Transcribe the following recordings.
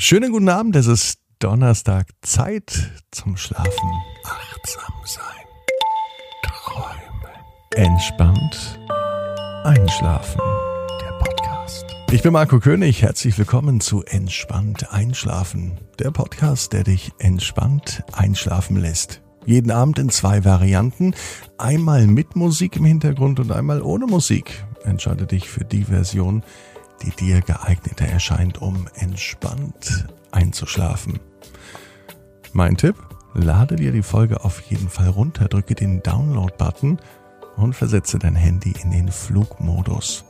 Schönen guten Abend, es ist Donnerstag, Zeit zum Schlafen. Achtsam sein, träumen, entspannt einschlafen. Der Podcast. Ich bin Marco König, herzlich willkommen zu Entspannt einschlafen. Der Podcast, der dich entspannt einschlafen lässt. Jeden Abend in zwei Varianten. Einmal mit Musik im Hintergrund und einmal ohne Musik. Entscheide dich für die Version, dir geeigneter erscheint, um entspannt einzuschlafen. Mein Tipp, lade dir die Folge auf jeden Fall runter, drücke den Download-Button und versetze dein Handy in den Flugmodus.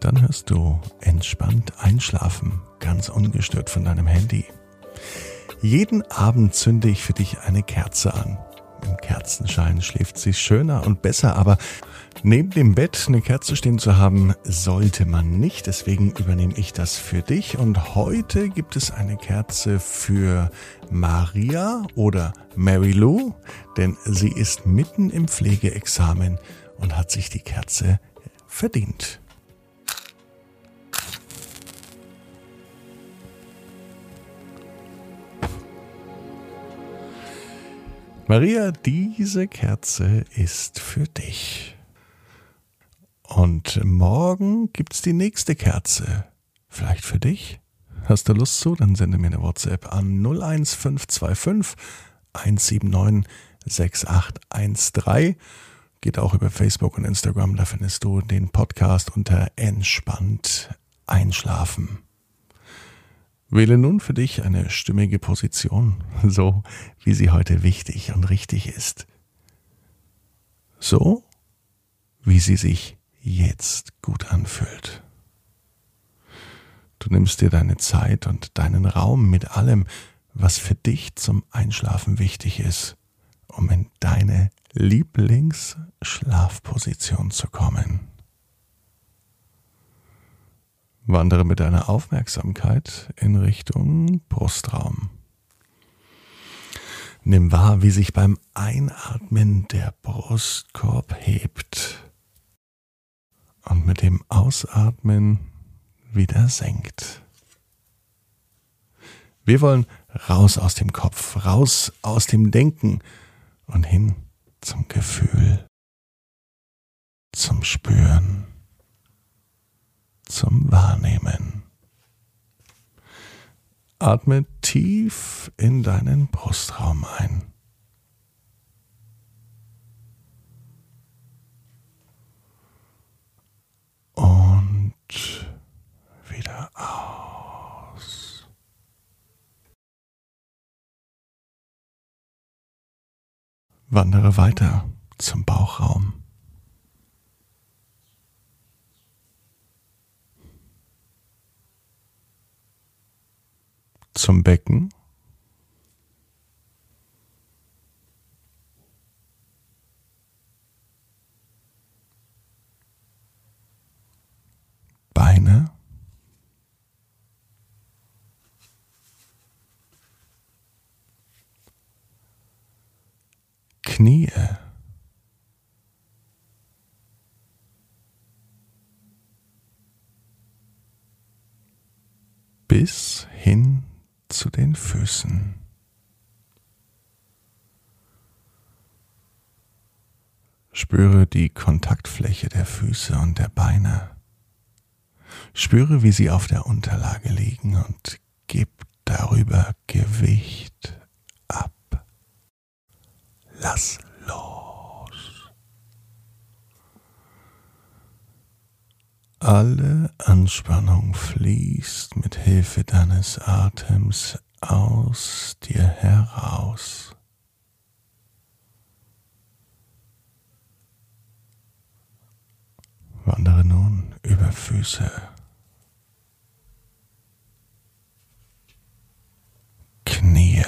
Dann hörst du entspannt einschlafen, ganz ungestört von deinem Handy. Jeden Abend zünde ich für dich eine Kerze an. Im Kerzenschein schläft sie schöner und besser, aber neben dem Bett eine Kerze stehen zu haben, sollte man nicht. Deswegen übernehme ich das für dich. Und heute gibt es eine Kerze für Maria oder Mary Lou, denn sie ist mitten im Pflegeexamen und hat sich die Kerze verdient. Maria, diese Kerze ist für dich. Und morgen gibt's die nächste Kerze. Vielleicht für dich? Hast du Lust zu? Dann sende mir eine WhatsApp an 01525 179 6813. Geht auch über Facebook und Instagram. Da findest du den Podcast unter Entspannt Einschlafen. Wähle nun für dich eine stimmige Position, so wie sie heute wichtig und richtig ist. So, wie sie sich jetzt gut anfühlt. Du nimmst dir deine Zeit und deinen Raum mit allem, was für dich zum Einschlafen wichtig ist, um in deine Lieblingsschlafposition zu kommen. Wandere mit deiner Aufmerksamkeit in Richtung Brustraum. Nimm wahr, wie sich beim Einatmen der Brustkorb hebt und mit dem Ausatmen wieder senkt. Wir wollen raus aus dem Kopf, raus aus dem Denken und hin zum Gefühl, zum Spüren zum Wahrnehmen. Atme tief in deinen Brustraum ein. Wieder aus. Wandere weiter zum Bauchraum. zum Becken. Beine. Knie. bis hin zu den Füßen. Spüre die Kontaktfläche der Füße und der Beine. Spüre, wie sie auf der Unterlage liegen und gib darüber Gewicht ab. Lass los. Alle Anspannung fließt mit Hilfe deines Atems aus dir heraus. Wandere nun über Füße. Knie.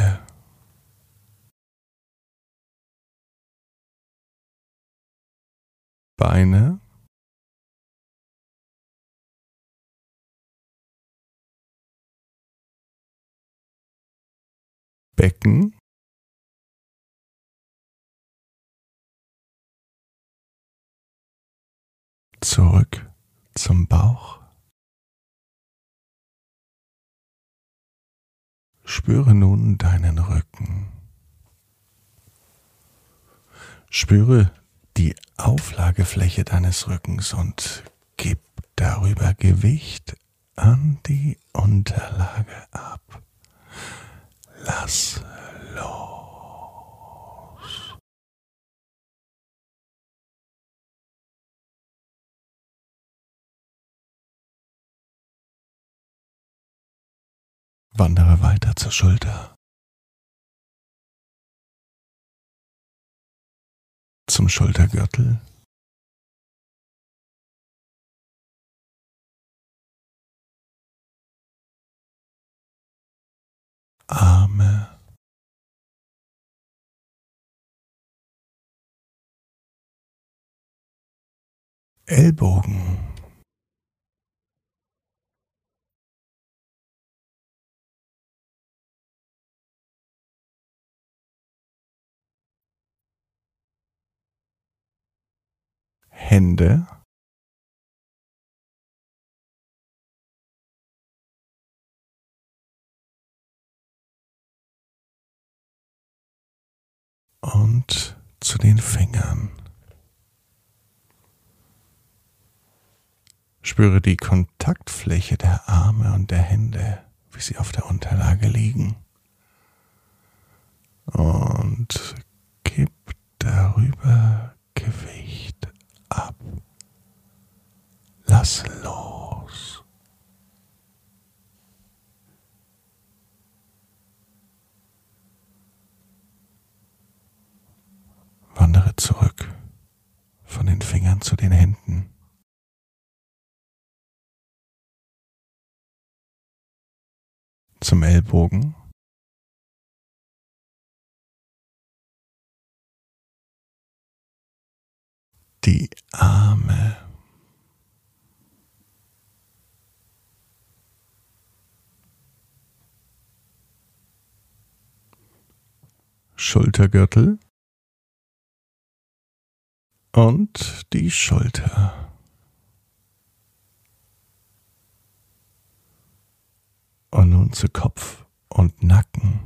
Beine. Becken zurück zum Bauch. Spüre nun deinen Rücken. Spüre die Auflagefläche deines Rückens und gib darüber Gewicht an die Unterlage ab. Lass los. Wandere weiter zur Schulter. Zum Schultergürtel. Arme. Ellbogen. Hände und zu den Fingern. Spüre die Kontaktfläche der Arme und der Hände, wie sie auf der Unterlage liegen. Und gib darüber Gewicht ab. Lass los. Wandere zurück von den Fingern zu den Händen. Zum Ellbogen. Die Arme. Schultergürtel und die Schulter. Und nun zu Kopf und Nacken.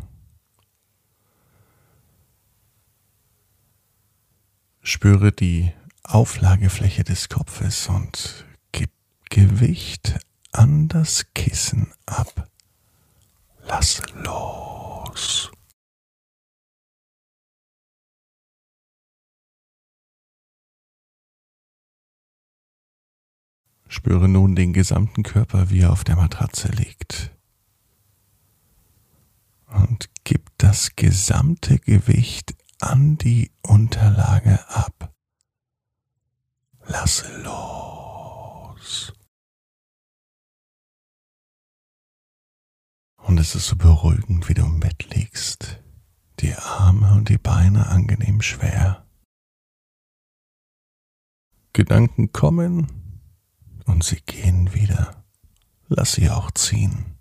Spüre die Auflagefläche des Kopfes und gib Gewicht an das Kissen ab. Lass los. Spüre nun den gesamten Körper, wie er auf der Matratze liegt. Und gib das gesamte Gewicht an die Unterlage ab. Lasse los. Und es ist so beruhigend, wie du im Bett liegst. Die Arme und die Beine angenehm schwer. Gedanken kommen und sie gehen wieder. Lass sie auch ziehen.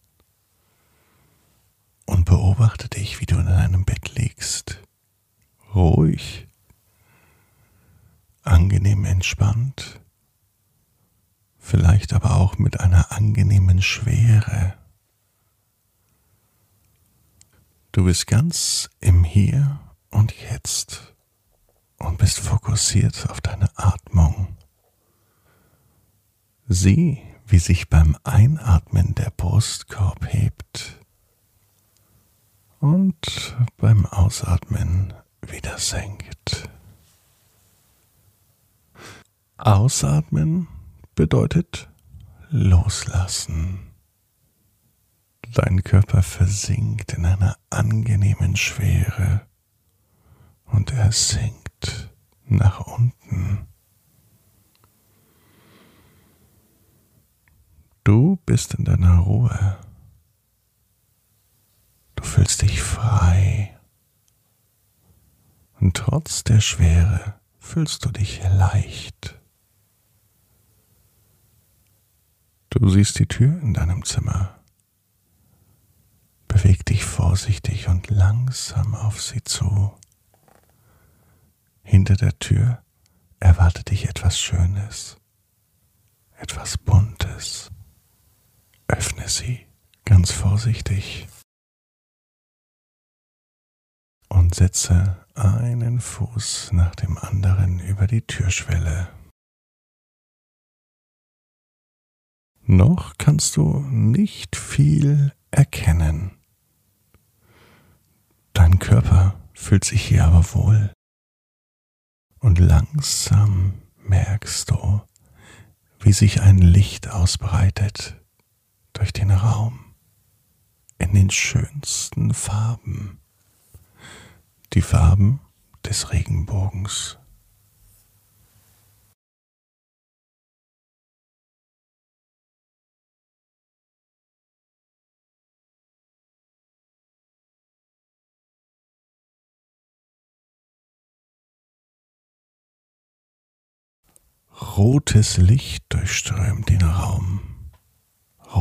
Und beobachte dich, wie du in deinem Bett liegst. Ruhig, angenehm entspannt, vielleicht aber auch mit einer angenehmen Schwere. Du bist ganz im Hier und Jetzt und bist fokussiert auf deine Atmung. Sieh, wie sich beim Einatmen der Brustkorb hebt und beim Ausatmen wieder senkt. Ausatmen bedeutet loslassen. Dein Körper versinkt in einer angenehmen Schwere und er sinkt nach unten. Du bist in deiner Ruhe. Du fühlst dich frei. Und trotz der Schwere fühlst du dich leicht. Du siehst die Tür in deinem Zimmer. Beweg dich vorsichtig und langsam auf sie zu. Hinter der Tür erwartet dich etwas Schönes, etwas Buntes. Öffne sie ganz vorsichtig. und setze einen Fuß nach dem anderen über die Türschwelle. Noch kannst du nicht viel erkennen. Dein Körper fühlt sich hier aber wohl. Und langsam merkst du, wie sich ein Licht ausbreitet durch den Raum in den schönsten Farben. Die Farben des Regenbogens. Rotes Licht durchströmt den Raum.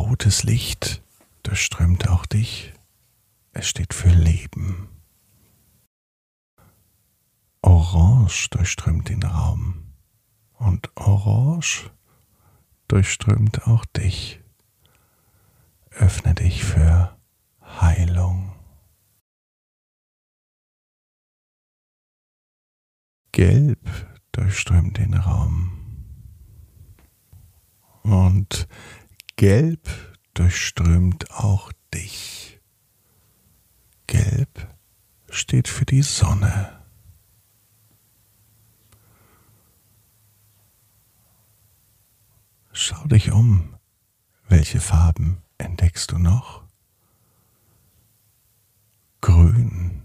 Rotes Licht durchströmt auch dich. Es steht für Leben. Orange durchströmt den Raum. Und Orange durchströmt auch dich. Öffne dich für Heilung. Gelb durchströmt den Raum. Und Gelb durchströmt auch dich. Gelb steht für die Sonne. Schau dich um. Welche Farben entdeckst du noch? Grün.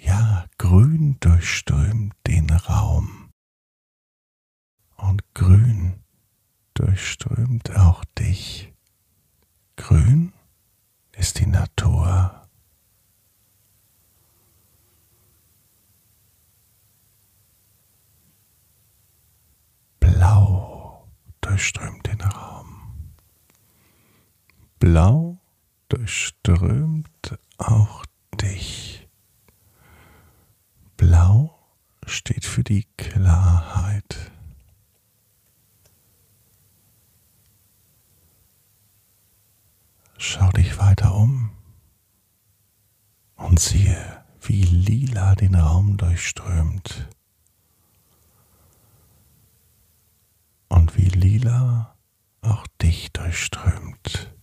Ja, grün durchströmt den Raum. Und grün durchströmt auch dich. Grün ist die Natur. Blau durchströmt den Raum. Blau durchströmt auch dich. Blau steht für die Klarheit. Schau dich weiter um und siehe, wie lila den Raum durchströmt. Und wie lila auch dich durchströmt.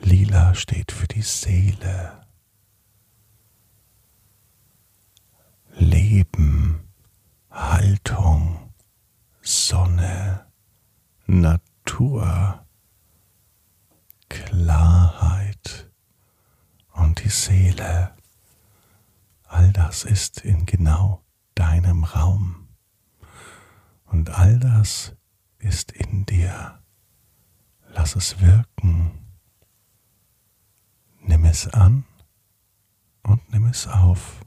Lila steht für die Seele. Leben, Haltung, Sonne, Natur. Klarheit und die Seele. All das ist in genau deinem Raum. Und all das ist in dir. Lass es wirken. Nimm es an und nimm es auf.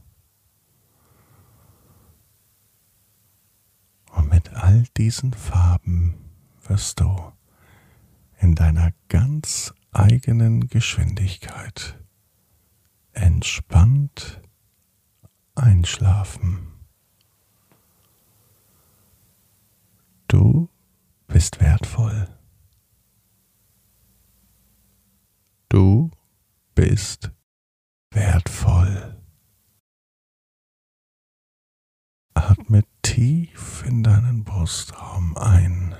Und mit all diesen Farben wirst du in deiner ganz eigenen Geschwindigkeit entspannt einschlafen. Du bist wertvoll. Du bist wertvoll. Atme tief in deinen Brustraum ein.